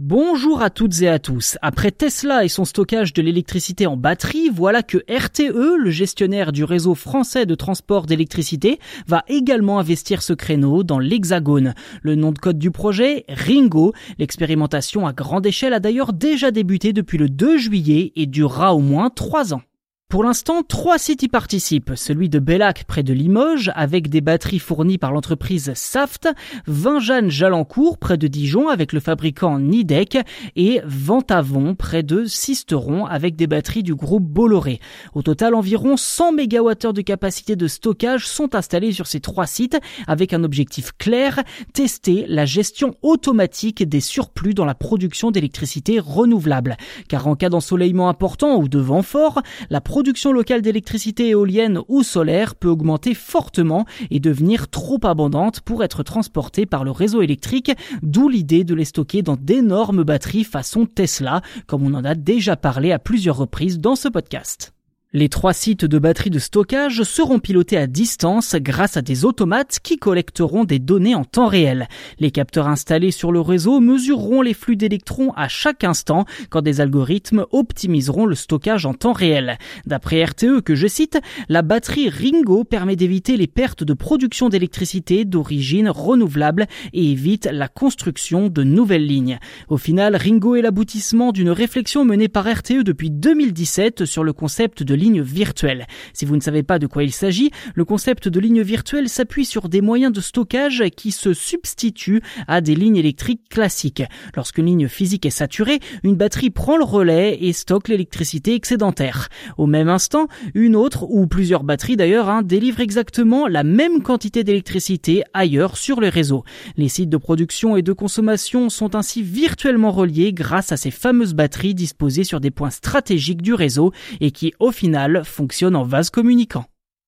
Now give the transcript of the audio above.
Bonjour à toutes et à tous. Après Tesla et son stockage de l'électricité en batterie, voilà que RTE, le gestionnaire du réseau français de transport d'électricité, va également investir ce créneau dans l'Hexagone. Le nom de code du projet, Ringo. L'expérimentation à grande échelle a d'ailleurs déjà débuté depuis le 2 juillet et durera au moins trois ans. Pour l'instant, trois sites y participent. Celui de Bellac près de Limoges, avec des batteries fournies par l'entreprise Saft, Vingeanne-Jalancourt près de Dijon avec le fabricant Nidec et Ventavon près de Sisteron avec des batteries du groupe Bolloré. Au total, environ 100 MWh de capacité de stockage sont installés sur ces trois sites avec un objectif clair, tester la gestion automatique des surplus dans la production d'électricité renouvelable. Car en cas d'ensoleillement important ou de vent fort, production locale d'électricité éolienne ou solaire peut augmenter fortement et devenir trop abondante pour être transportée par le réseau électrique, d'où l'idée de les stocker dans d'énormes batteries façon Tesla, comme on en a déjà parlé à plusieurs reprises dans ce podcast. Les trois sites de batteries de stockage seront pilotés à distance grâce à des automates qui collecteront des données en temps réel. Les capteurs installés sur le réseau mesureront les flux d'électrons à chaque instant quand des algorithmes optimiseront le stockage en temps réel. D'après RTE que je cite, la batterie Ringo permet d'éviter les pertes de production d'électricité d'origine renouvelable et évite la construction de nouvelles lignes. Au final, Ringo est l'aboutissement d'une réflexion menée par RTE depuis 2017 sur le concept de ligne virtuelle. Si vous ne savez pas de quoi il s'agit, le concept de ligne virtuelle s'appuie sur des moyens de stockage qui se substituent à des lignes électriques classiques. Lorsqu'une ligne physique est saturée, une batterie prend le relais et stocke l'électricité excédentaire. Au même instant, une autre, ou plusieurs batteries d'ailleurs, hein, délivrent exactement la même quantité d'électricité ailleurs sur le réseau. Les sites de production et de consommation sont ainsi virtuellement reliés grâce à ces fameuses batteries disposées sur des points stratégiques du réseau et qui, au final, fonctionne en vase communicant.